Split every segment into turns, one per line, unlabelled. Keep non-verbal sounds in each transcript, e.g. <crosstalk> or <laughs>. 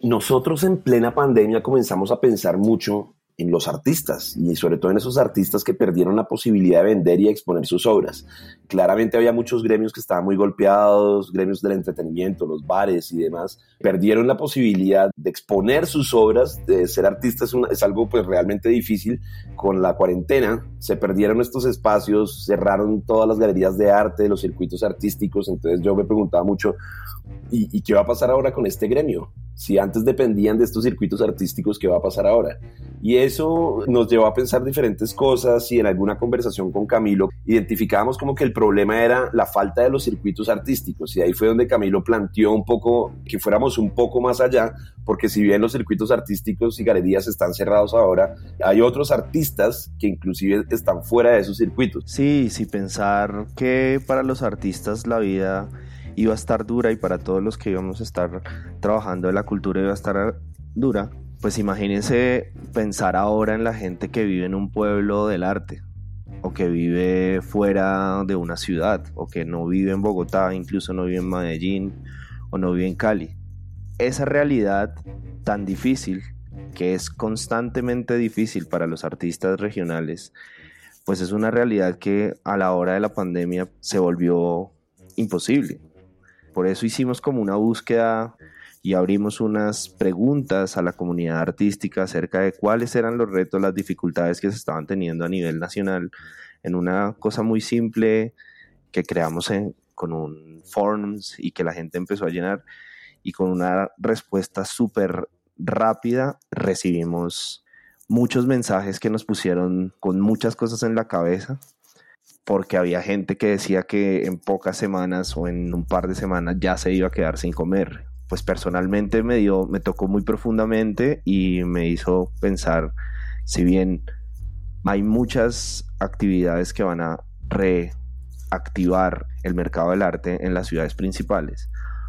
Nosotros en plena pandemia comenzamos a pensar mucho en los artistas y sobre todo en esos artistas que perdieron la posibilidad de vender y exponer sus obras. Claramente había muchos gremios que estaban muy golpeados, gremios del entretenimiento, los bares y demás, perdieron la posibilidad de exponer sus obras, de ser artistas es, algo pues realmente difícil. Con la cuarentena se perdieron estos espacios, cerraron todas las galerías de arte, los circuitos artísticos, entonces yo me preguntaba mucho, ¿y, y qué va a pasar ahora con este gremio? Si antes dependían de estos circuitos artísticos, ¿qué va a pasar ahora? Y eso nos llevó a pensar diferentes cosas y en alguna conversación con Camilo identificábamos como que el problema era la falta de los circuitos artísticos y ahí fue donde Camilo planteó un poco que fuéramos un poco más allá, porque si bien los circuitos artísticos y galerías están cerrados ahora, hay otros artistas que inclusive están fuera de esos circuitos.
Sí, sí, pensar que para los artistas la vida iba a estar dura y para todos los que íbamos a estar trabajando en la cultura iba a estar dura, pues imagínense pensar ahora en la gente que vive en un pueblo del arte o que vive fuera de una ciudad o que no vive en Bogotá, incluso no vive en Medellín o no vive en Cali. Esa realidad tan difícil, que es constantemente difícil para los artistas regionales, pues es una realidad que a la hora de la pandemia se volvió imposible. Por eso hicimos como una búsqueda y abrimos unas preguntas a la comunidad artística acerca de cuáles eran los retos, las dificultades que se estaban teniendo a nivel nacional en una cosa muy simple que creamos con un forms y que la gente empezó a llenar. Y con una respuesta súper rápida recibimos muchos mensajes que nos pusieron con muchas cosas en la cabeza porque había gente que decía que en pocas semanas o en un par de semanas ya se iba a quedar sin comer. Pues personalmente me dio, me tocó muy profundamente y me hizo pensar, si bien hay muchas actividades que van a reactivar el mercado del arte en las ciudades principales,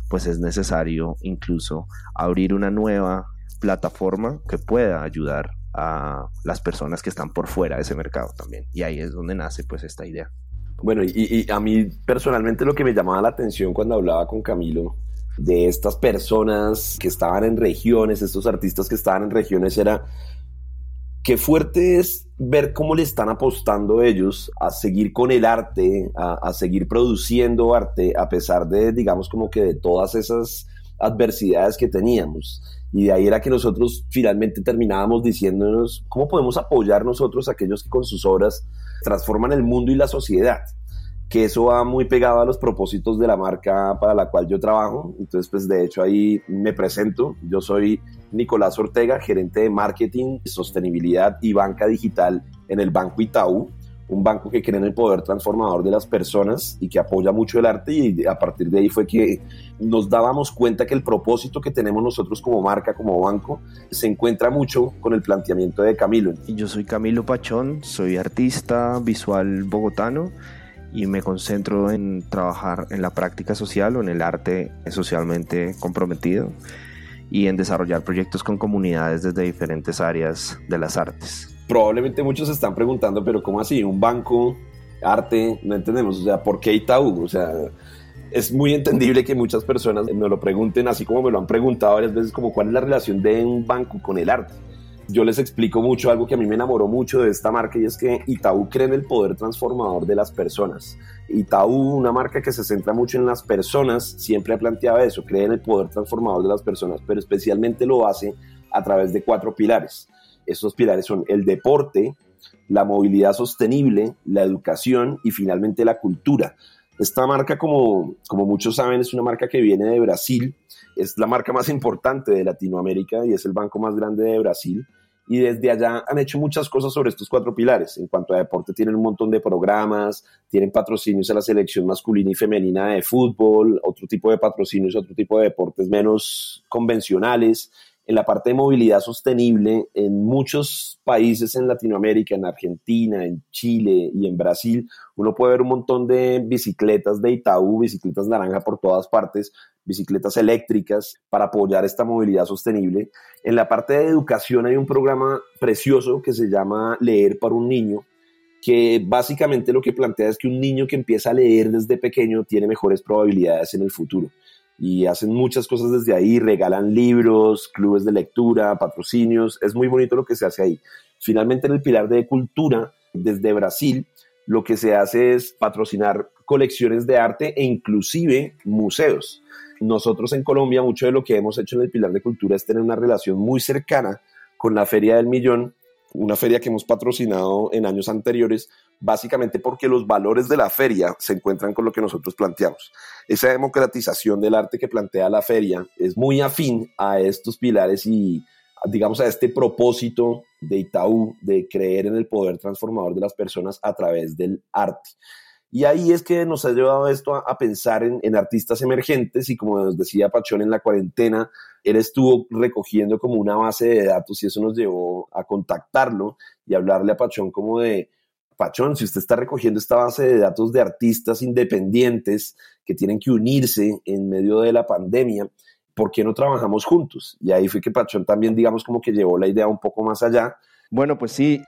pues es necesario incluso abrir una nueva plataforma que pueda ayudar a las personas que están por fuera de ese mercado también. Y ahí es donde nace pues esta idea.
Bueno, y, a mí personalmente lo que me llamaba la atención cuando hablaba con Camilo de estas personas que estaban en regiones, estos artistas que estaban en regiones, era qué fuerte es ver cómo le están apostando ellos a seguir con el arte, a, a seguir produciendo arte, a pesar de, digamos, como que de todas esas adversidades que teníamos. Y de ahí era que nosotros finalmente terminábamos diciéndonos cómo podemos apoyar nosotros a aquellos que con sus obras transforman el mundo y la sociedad. Que eso va muy pegado a los propósitos de la marca para la cual yo trabajo. Entonces, pues de hecho ahí me presento. Yo soy Nicolás Ortega, gerente de marketing, sostenibilidad y banca digital en el Banco Itaú un banco que cree en el poder transformador de las personas y que apoya mucho el arte y a partir de ahí fue que nos dábamos cuenta que el propósito que tenemos nosotros como marca, como banco, se encuentra mucho con el planteamiento de Camilo.
Yo soy Camilo Pachón, soy artista visual bogotano y me concentro en trabajar en la práctica social o en el arte socialmente comprometido y en desarrollar proyectos con comunidades desde diferentes áreas de las artes
probablemente muchos se están preguntando, pero ¿cómo así? Un banco, arte, no entendemos, o sea, ¿por qué Itaú? O sea, es muy entendible que muchas personas me lo pregunten, así como me lo han preguntado varias veces, como cuál es la relación de un banco con el arte. Yo les explico mucho algo que a mí me enamoró mucho de esta marca y es que Itaú cree en el poder transformador de las personas. Itaú, una marca que se centra mucho en las personas, siempre ha planteado eso, cree en el poder transformador de las personas, pero especialmente lo hace a través de cuatro pilares. Estos pilares son el deporte, la movilidad sostenible, la educación y finalmente la cultura. Esta marca, como, como muchos saben, es una marca que viene de Brasil, es la marca más importante de Latinoamérica y es el banco más grande de Brasil. y desde allá han hecho muchas cosas sobre estos cuatro pilares. En cuanto a deporte, tienen un montón de programas, tienen patrocinios a la selección masculina y femenina de fútbol, otro tipo de patrocinios, otro tipo de deportes menos convencionales. En la parte de movilidad sostenible, en muchos países en Latinoamérica, en Argentina, en Chile y en Brasil, uno puede ver un montón de bicicletas de Itaú, bicicletas naranja por todas partes, bicicletas eléctricas para apoyar esta movilidad sostenible. En la parte de educación hay un programa precioso que se llama Leer para un niño, que básicamente lo que plantea es que un niño que empieza a leer desde pequeño tiene mejores probabilidades en el futuro. Y hacen muchas cosas desde ahí, regalan libros, clubes de lectura, patrocinios, es muy bonito lo que se hace ahí. Finalmente en el pilar de cultura, desde Brasil, lo que se hace es patrocinar colecciones de arte e inclusive museos. Nosotros en Colombia, mucho de lo que hemos hecho en el Pilar de Cultura es tener una relación muy cercana con la Feria del Millón, una feria que hemos patrocinado en años anteriores, básicamente porque los valores de la feria se encuentran con lo que nosotros planteamos. Esa democratización del arte que plantea la feria es muy afín a estos pilares y, digamos, a este propósito de Itaú de creer en el poder transformador de las personas a través del arte. Y ahí es que nos ha llevado esto a, pensar en, artistas emergentes y como nos decía Pachón en la cuarentena, él estuvo recogiendo como una base de datos y eso nos llevó a contactarlo y hablarle a Pachón como de, Pachón, si usted está recogiendo esta base de datos de artistas independientes que tienen que unirse en medio de la pandemia, ¿por qué no trabajamos juntos? Y ahí fue que Pachón también, digamos, como que llevó la idea un poco más allá.
Bueno, pues sí,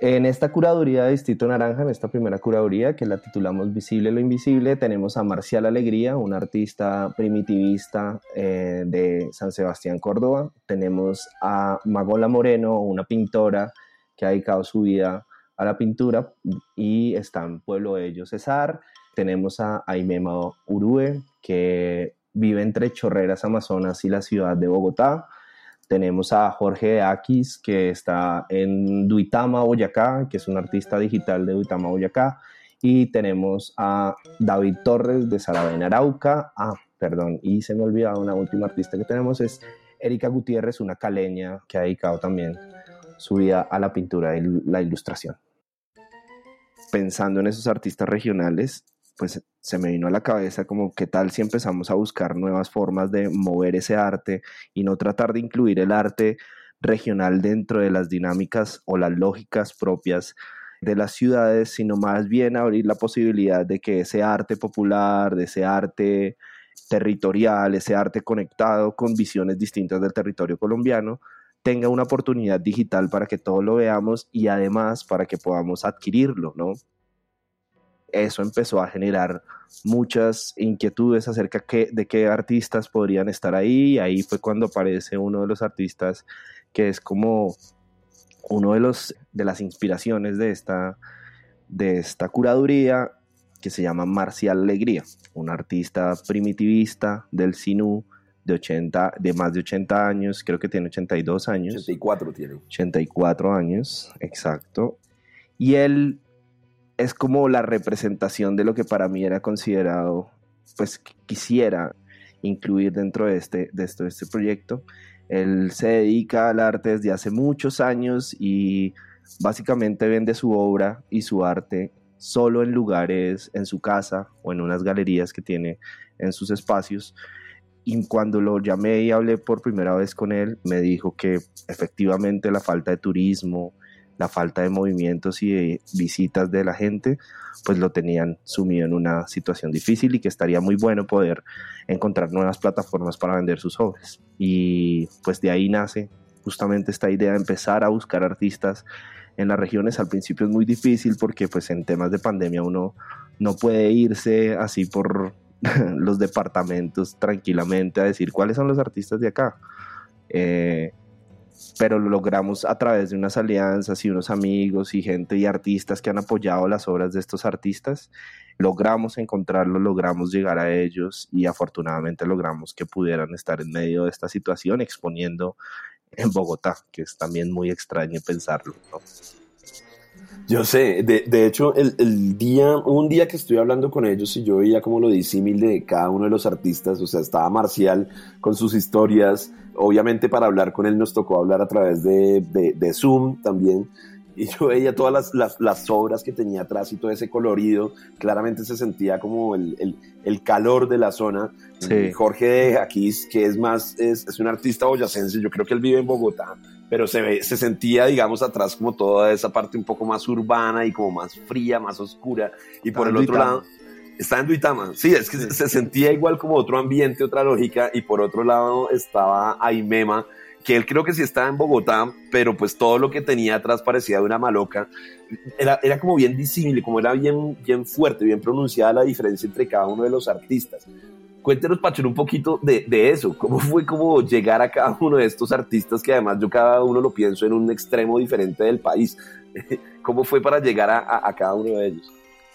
en esta curaduría de Distrito Naranja, en esta primera curaduría que la titulamos Visible lo Invisible, tenemos a Marcial Alegría, un artista primitivista eh, de San Sebastián, Córdoba. Tenemos a Magola Moreno, una pintora que ha dedicado su vida a la pintura y está en Pueblo de Ellos Cesar. Tenemos a Aimema Urue, que vive entre Chorreras, Amazonas y la ciudad de Bogotá. Tenemos a Jorge Aquis, que está en Duitama, Boyacá, que es un artista digital de Duitama, Boyacá. Y tenemos a David Torres de Saravena, Arauca. Ah, perdón, y se me olvidaba una última artista que tenemos, es Erika Gutiérrez, una caleña que ha dedicado también su vida a la pintura y la ilustración. Pensando en esos artistas regionales, pues se me vino a la cabeza como qué tal si empezamos a buscar nuevas formas de mover ese arte y no tratar de incluir el arte regional dentro de las dinámicas o las lógicas propias de las ciudades, sino más bien abrir la posibilidad de que ese arte popular, de ese arte territorial, ese arte conectado con visiones distintas del territorio colombiano, tenga una oportunidad digital para que todos lo veamos y además para que podamos adquirirlo, ¿no? Eso empezó a generar muchas inquietudes acerca de qué artistas podrían estar ahí. Y ahí fue cuando aparece uno de los artistas que es como uno de los de las inspiraciones de esta de esta curaduría que se llama Marcial Alegría, un artista primitivista del Sinú de 80 de más de 80 años, creo que tiene 82 años.
84 tiene.
84 años, exacto. Y él es como la representación de lo que para mí era considerado, pues quisiera incluir dentro de este, de esto, de este proyecto. Él se dedica al arte desde hace muchos años y básicamente vende su obra y su arte solo en lugares, en su casa o en unas galerías que tiene en sus espacios. Y cuando lo llamé y hablé por primera vez con él, me dijo que efectivamente la falta de turismo, la falta de movimientos y de visitas de la gente, pues lo tenían sumido en una situación difícil y que estaría muy bueno poder encontrar nuevas plataformas para vender sus obras. Y pues de ahí nace justamente esta idea de empezar a buscar artistas en las regiones. Al principio es muy difícil porque pues en temas de pandemia uno no puede irse así por <laughs> los departamentos tranquilamente a decir cuáles son los artistas de acá. Eh, pero lo logramos a través de unas alianzas y unos amigos y gente y artistas que han apoyado las obras de estos artistas. Logramos encontrarlos, logramos llegar a ellos y afortunadamente logramos que pudieran estar en medio de esta situación exponiendo en Bogotá, que es también muy extraño pensarlo.
Yo sé, de, de hecho, el, el, día, un día que estoy hablando con ellos y yo veía como lo disímil de cada uno de los artistas, o sea, estaba Marcial con sus historias, obviamente para hablar con él nos tocó hablar a través de, de Zoom también, y yo veía todas las, las, las, obras que tenía atrás y todo ese colorido, claramente se sentía como el, el, el calor de la zona. Sí. Jorge de Jaquís, que es más, es, es, un artista boyacense, yo creo que él vive en Bogotá, pero se, ve, se sentía, digamos, atrás como toda esa parte un poco más urbana y como más fría, más oscura, y por el otro lado... Está en Duitama, sí, es que sí. se sentía igual como otro ambiente, otra lógica, y por otro lado estaba Aimema, que él creo que sí estaba en Bogotá, pero pues todo lo que tenía atrás parecía de una maloca. Era, era como bien disímil, como era bien, bien fuerte, bien pronunciada la diferencia entre cada uno de los artistas. Cuéntenos, Pachón, un poquito de, de, eso. ¿Cómo fue como llegar a cada uno de estos artistas que además yo cada uno lo pienso en un extremo diferente del país? <laughs> ¿Cómo fue para llegar a, a, a cada uno de ellos?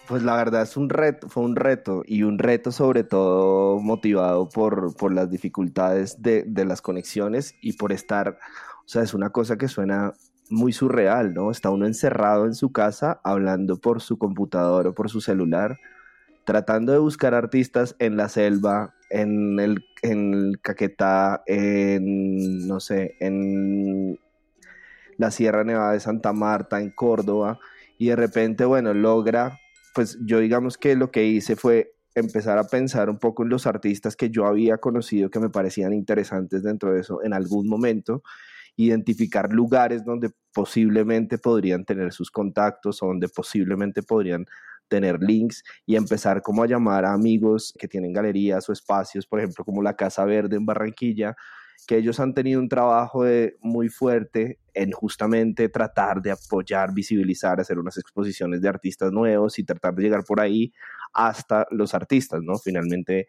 Pues la verdad es un reto, fue un reto y un reto sobre todo motivado por, por las dificultades de, de, las conexiones y por estar, o sea, es una cosa que suena muy surreal, ¿no? Está uno encerrado en su casa hablando por su computador o por su celular, tratando de buscar artistas en la selva, en el, en el Caquetá, en, no sé, en la Sierra Nevada de Santa Marta, en Córdoba, y de repente, bueno, logra pues yo digamos que lo que hice fue empezar a pensar un poco en los artistas que yo había conocido que me parecían interesantes dentro de eso en algún momento, identificar lugares donde posiblemente podrían tener sus contactos o donde posiblemente podrían tener links y empezar como a llamar a amigos que tienen galerías o espacios, por ejemplo, como la Casa Verde en Barranquilla, que ellos han tenido un trabajo muy fuerte en justamente tratar de apoyar, visibilizar, hacer unas exposiciones de artistas nuevos y tratar de llegar por ahí hasta los artistas, ¿no? Finalmente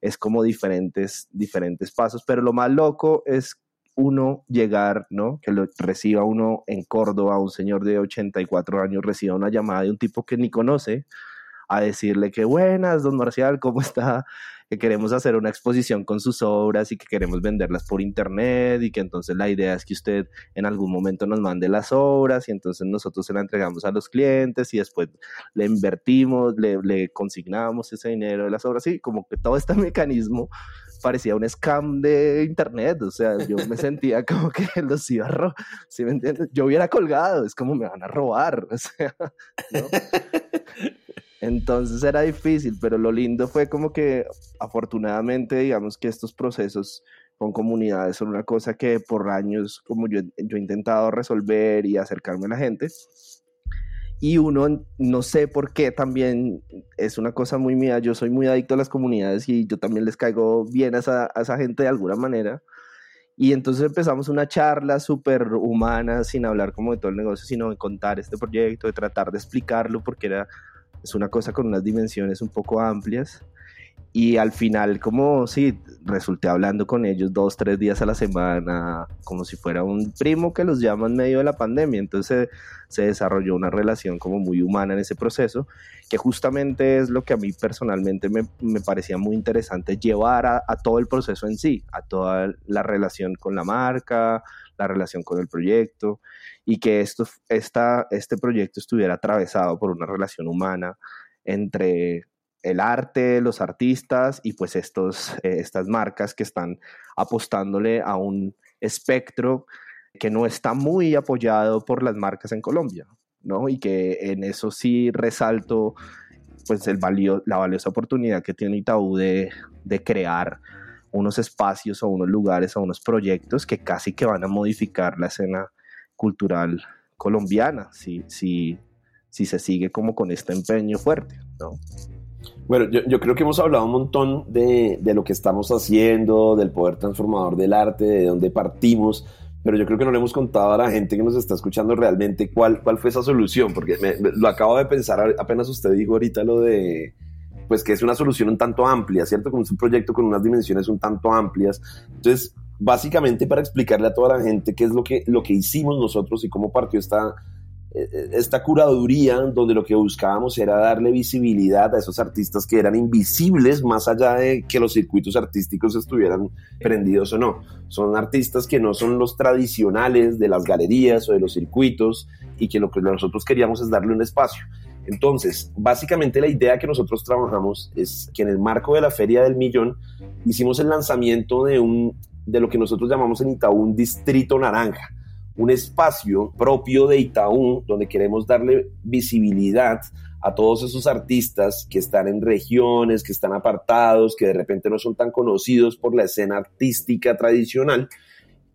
es como diferentes, diferentes pasos, pero lo más loco es uno llegar, ¿no? Que lo reciba uno en Córdoba, un señor de 84 años reciba una llamada de un tipo que ni conoce, a decirle que buenas, don Marcial, ¿cómo está? Que queremos hacer una exposición con sus obras y que queremos venderlas por internet y que entonces la idea es que usted en algún momento nos mande las obras y entonces nosotros se la entregamos a los clientes y después le invertimos, le, le consignamos ese dinero de las obras y como que todo este <laughs> mecanismo parecía un scam de internet, o sea, yo me sentía <laughs> como que los iba a robar, ¿sí me entiendes? Yo hubiera colgado, es como me van a robar, <laughs> o sea, ¿no? Entonces era difícil, pero lo lindo fue como que afortunadamente, digamos que estos procesos con comunidades son una cosa que por años como yo, yo he intentado resolver y acercarme a la gente. Y uno, no sé por qué, también es una cosa muy mía, yo soy muy adicto a las comunidades y yo también les caigo bien a esa, a esa gente de alguna manera. Y entonces empezamos una charla súper humana, sin hablar como de todo el negocio, sino de contar este proyecto, de tratar de explicarlo, porque era es una cosa con unas dimensiones un poco amplias. Y al final, como sí, resulté hablando con ellos dos, tres días a la semana, como si fuera un primo que los llama en medio de la pandemia. Entonces se desarrolló una relación como muy humana en ese proceso, que justamente es lo que a mí personalmente me, me parecía muy interesante llevar a, a, todo el proceso en sí, a toda la relación con la marca, la relación con el proyecto y que esto, esta, este proyecto estuviera atravesado por una relación humana entre el arte, los artistas y pues estos, eh, estas marcas que están apostándole a un espectro que no está muy apoyado por las marcas en Colombia, ¿no? Y que en eso sí resalto pues el valio, la valiosa oportunidad que tiene Itaú de, de crear unos espacios o unos lugares o unos proyectos que casi que van a modificar la escena cultural colombiana, si, si, si se sigue como con este empeño fuerte, ¿no?
Bueno, yo, yo, creo que hemos hablado un montón de, de, lo que estamos haciendo, del poder transformador del arte, de dónde partimos, pero yo creo que no le hemos contado a la gente que nos está escuchando realmente cuál, cuál fue esa solución, porque me, lo acabo de pensar, apenas usted dijo ahorita lo de, pues que es una solución un tanto amplia, ¿cierto? Como un proyecto con unas dimensiones un tanto amplias. Entonces, básicamente para explicarle a toda la gente qué es lo que, lo que hicimos nosotros y cómo partió esta, eh, esta curaduría donde lo que buscábamos era darle visibilidad a esos artistas que eran invisibles más allá de que los circuitos artísticos estuvieran prendidos o no. Son artistas que no son los tradicionales de las galerías o de los circuitos y que lo que nosotros queríamos es darle un espacio. Entonces, básicamente la idea que nosotros trabajamos es que en el marco de la Feria del Millón hicimos el lanzamiento de, un, de lo que nosotros llamamos en Itaú un distrito naranja un espacio propio de Itaú donde queremos darle visibilidad a todos esos artistas que están en regiones, que están apartados, que de repente no son tan conocidos por la escena artística tradicional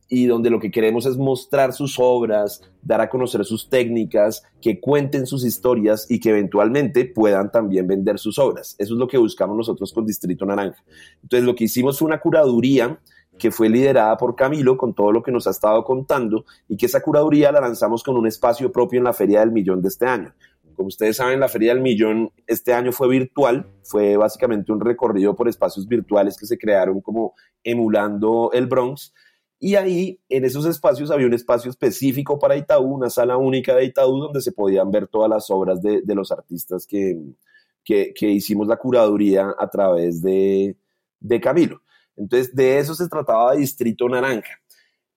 y donde lo que queremos es mostrar sus obras, dar a conocer sus técnicas, que cuenten sus historias y que eventualmente puedan también vender sus obras. Eso es lo que buscamos nosotros con Distrito Naranja. Entonces lo que hicimos fue una curaduría que fue liderada por Camilo con todo lo que nos ha estado contando y que esa curaduría la lanzamos con un espacio propio en la Feria del Millón de este año. Como ustedes saben, la Feria del Millón este año fue virtual, fue básicamente un recorrido por espacios virtuales que se crearon como emulando el Bronx. Y ahí, en esos espacios, había un espacio específico para Itaú, una sala única de Itaú, donde se podían ver todas las obras de, los artistas que, que, hicimos la curaduría a través de, de Camilo. Entonces, de eso se trataba de Distrito Naranja.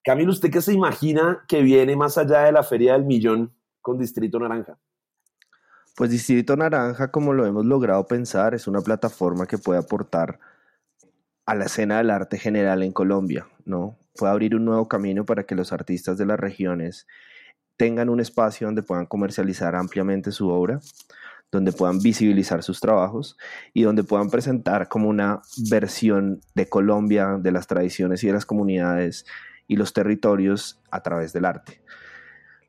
Camilo, ¿usted qué se imagina que viene más allá de la Feria del Millón con Distrito Naranja?
Pues Distrito Naranja, como lo hemos logrado pensar, es una plataforma que puede aportar a la escena del arte general en Colombia, ¿no? Puede abrir un nuevo camino para que los artistas de las regiones tengan un espacio donde puedan comercializar ampliamente su obra, donde puedan visibilizar sus trabajos y donde puedan presentar como una versión de Colombia, de las tradiciones y de las comunidades y los territorios a través del arte.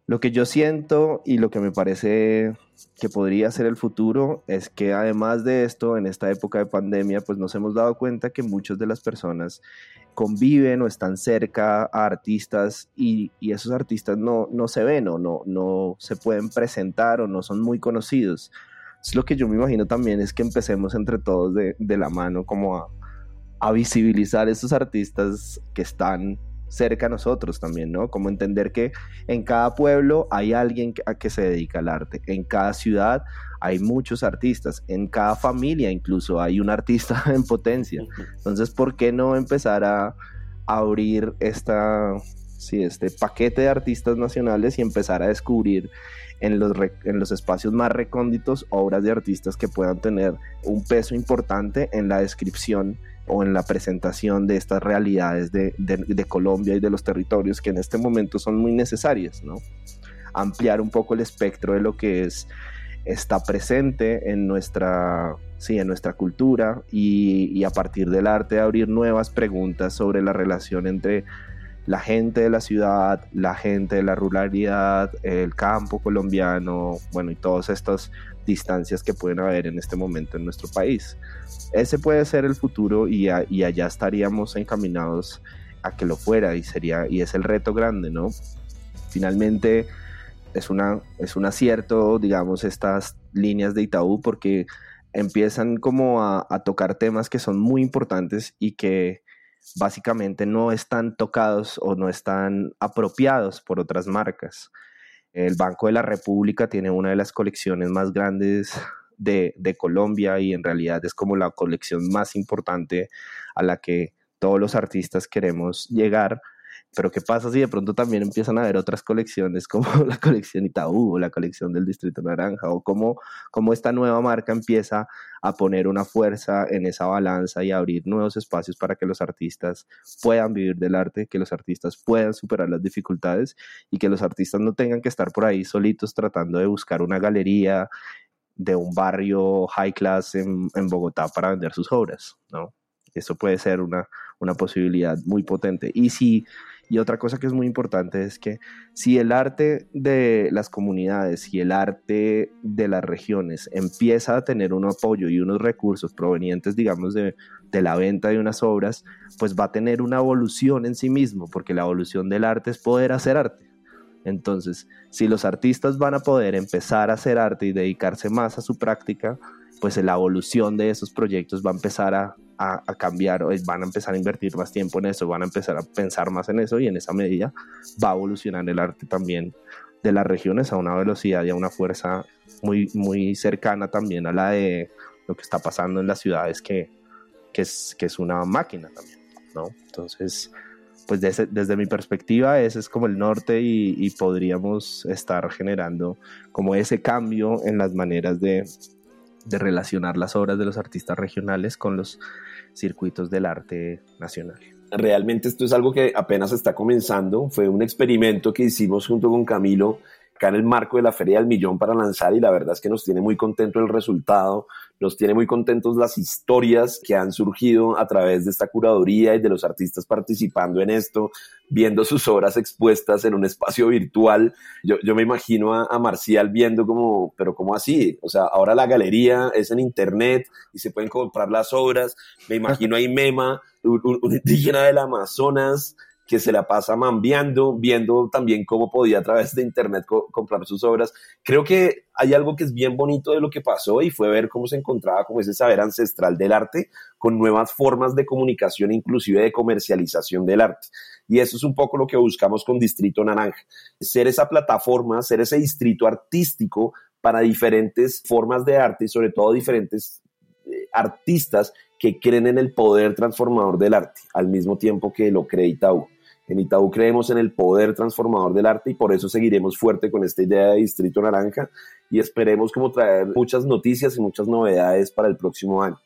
Lo que yo siento y lo que me parece que podría ser el futuro es que además de esto, en esta época de pandemia, pues nos hemos dado cuenta que muchas de las personas conviven o están cerca a artistas y, esos artistas no, no se ven o no, no se pueden presentar o no son muy conocidos. Lo que yo me imagino también es que empecemos entre todos de, la mano como a, a visibilizar esos artistas que están cerca a nosotros también, ¿no? Como entender que en cada pueblo hay alguien a que se dedica al arte, en cada ciudad hay muchos artistas, en cada familia incluso hay un artista <laughs> en potencia. Entonces, ¿por qué no empezar a, abrir esta, sí, este paquete de artistas nacionales y empezar a descubrir en los, en los espacios más recónditos obras de artistas que puedan tener un peso importante en la descripción o en la presentación de estas realidades de, Colombia y de los territorios que en este momento son muy necesarias, ¿no? Ampliar un poco el espectro de lo que es está presente en nuestra, sí, en nuestra cultura y, y, a partir del arte abrir nuevas preguntas sobre la relación entre la gente de la ciudad, la gente de la ruralidad, el campo colombiano, bueno, y todas estas distancias que pueden haber en este momento en nuestro país. Ese puede ser el futuro y, allá estaríamos encaminados a que lo fuera y sería y es el reto grande, ¿no? Finalmente es una es un acierto, digamos, estas líneas de Itaú porque empiezan como a tocar temas que son muy importantes y que básicamente no están tocados o no están apropiados por otras marcas. El Banco de la República tiene una de las colecciones más grandes de, Colombia y en realidad es como la colección más importante a la que todos los artistas queremos llegar pero ¿qué pasa si de pronto también empiezan a haber otras colecciones como <laughs> la colección Itaú o la colección del Distrito Naranja o cómo, cómo esta nueva marca empieza a poner una fuerza en esa balanza y abrir nuevos espacios para que los artistas puedan vivir del arte, que los artistas puedan superar las dificultades y que los artistas no tengan que estar por ahí solitos tratando de buscar una galería de un barrio high class en, en Bogotá para vender sus obras, ¿no? Eso puede ser una, una posibilidad muy potente. Y si y otra cosa que es muy importante es que si el arte de las comunidades y el arte de las regiones empieza a tener un apoyo y unos recursos provenientes, digamos, de, de la venta de unas obras, pues va a tener una evolución en sí mismo, porque la evolución del arte es poder hacer arte. Entonces, si los artistas van a poder empezar a hacer arte y dedicarse más a su práctica, pues la evolución de esos proyectos va a empezar a, a, cambiar, van a empezar a invertir más tiempo en eso, van a empezar a pensar más en eso y en esa medida va a evolucionar el arte también de las regiones a una velocidad y a una fuerza muy, muy cercana también a la de lo que está pasando en las ciudades, que, que, es, que es una máquina también, ¿no? Entonces, pues desde, desde mi perspectiva ese es como el norte y, podríamos estar generando como ese cambio en las maneras de, de relacionar las obras de los artistas regionales con los circuitos del arte nacional.
Realmente esto es algo que apenas está comenzando. Fue un experimento que hicimos junto con Camilo acá en el marco de la Feria del Millón para lanzar y la verdad es que nos tiene muy contento el resultado, nos tiene muy contentos las historias que han surgido a través de esta curaduría y de los artistas participando en esto, viendo sus obras expuestas en un espacio virtual. Yo, yo me imagino a, a, Marcial viendo como, pero ¿cómo así? O sea, ahora la galería es en internet y se pueden comprar las obras. Me imagino a Imema, un, un indígena del Amazonas, que se la pasa mambiando, viendo también cómo podía a través de internet co comprar sus obras. Creo que hay algo que es bien bonito de lo que pasó y fue ver cómo se encontraba como ese saber ancestral del arte con nuevas formas de comunicación, inclusive de comercialización del arte. Y eso es un poco lo que buscamos con Distrito Naranja, ser esa plataforma, ser ese distrito artístico para diferentes formas de arte y sobre todo diferentes eh, artistas que creen en el poder transformador del arte, al mismo tiempo que lo cree Itaú. En Itaú creemos en el poder transformador del arte y por eso seguiremos fuerte con esta idea de Distrito Naranja y esperemos como traer muchas noticias y muchas novedades para el próximo año.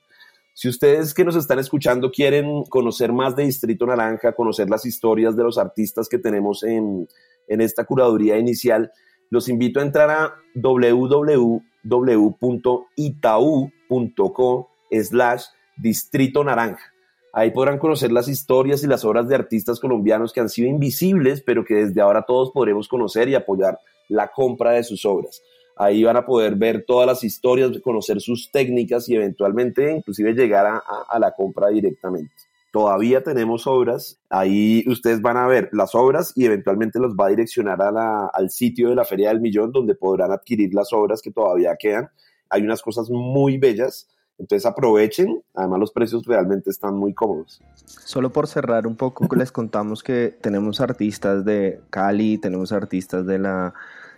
Si ustedes que nos están escuchando quieren conocer más de Distrito Naranja, conocer las historias de los artistas que tenemos en, en esta curaduría inicial, los invito a entrar a www.itau.co slash Distrito Naranja. Ahí podrán conocer las historias y las obras de artistas colombianos que han sido invisibles, pero que desde ahora todos podremos conocer y apoyar la compra de sus obras. Ahí van a poder ver todas las historias, conocer sus técnicas y eventualmente inclusive llegar a, la compra directamente. Todavía tenemos obras, ahí ustedes van a ver las obras y eventualmente los va a direccionar al sitio de la Feria del Millón donde podrán adquirir las obras que todavía quedan. Hay unas cosas muy bellas entonces aprovechen, además los precios realmente están muy cómodos.
Solo por cerrar un poco, <laughs> les contamos que tenemos artistas de Cali, tenemos artistas de la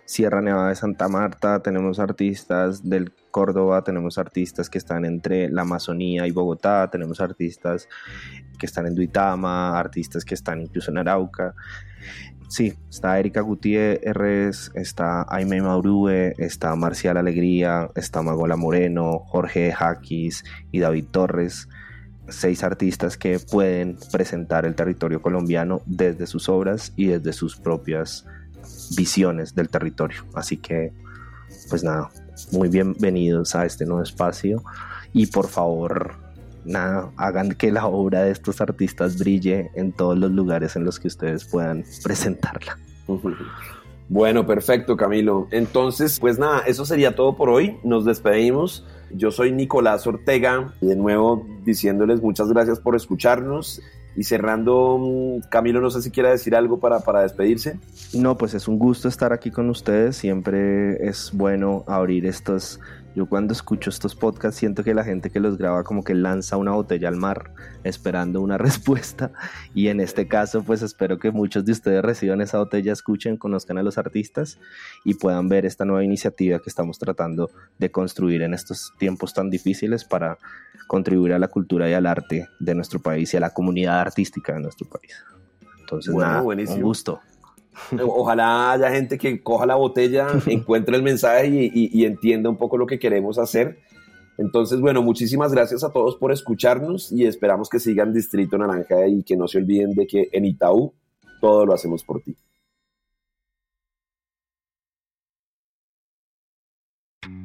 Sierra Nevada de Santa Marta, tenemos artistas del Córdoba, tenemos artistas que están entre la Amazonía y Bogotá, tenemos artistas que están en Duitama, artistas que están incluso en Arauca. Sí, está Erika Gutiérrez, está Aime Maurue, está Marcial Alegría, está Magola Moreno, Jorge Jaquis y David Torres. Seis artistas que pueden presentar el territorio colombiano desde sus obras y desde sus propias visiones del territorio. Así que, pues nada, muy bienvenidos a este nuevo espacio y por favor nada, hagan que la obra de estos artistas brille en todos los lugares en los que ustedes puedan presentarla. <laughs>
Bueno, perfecto, Camilo. Entonces, pues nada, eso sería todo por hoy. Nos despedimos. Yo soy Nicolás Ortega y de nuevo diciéndoles muchas gracias por escucharnos. Y cerrando, Camilo, no sé si quiera decir algo para, para despedirse.
No, pues es un gusto estar aquí con ustedes. Siempre es bueno abrir estos yo cuando escucho estos podcasts siento que la gente que los graba como que lanza una botella al mar esperando una <laughs> respuesta y en este caso pues espero que muchos de ustedes reciban esa botella, escuchen, conozcan a los artistas y puedan ver esta nueva iniciativa que estamos tratando de construir en estos tiempos tan difíciles para contribuir a la cultura y al arte de nuestro país y a la comunidad artística de nuestro país. Entonces, bueno, nada, buenísimo. un gusto. <laughs>
Ojalá haya gente que coja la botella, <laughs> encuentre el mensaje y, y, y, entienda un poco lo que queremos hacer. Entonces, bueno, muchísimas gracias a todos por escucharnos y esperamos que sigan Distrito Naranja y que no se olviden de que en Itaú todo lo hacemos por ti.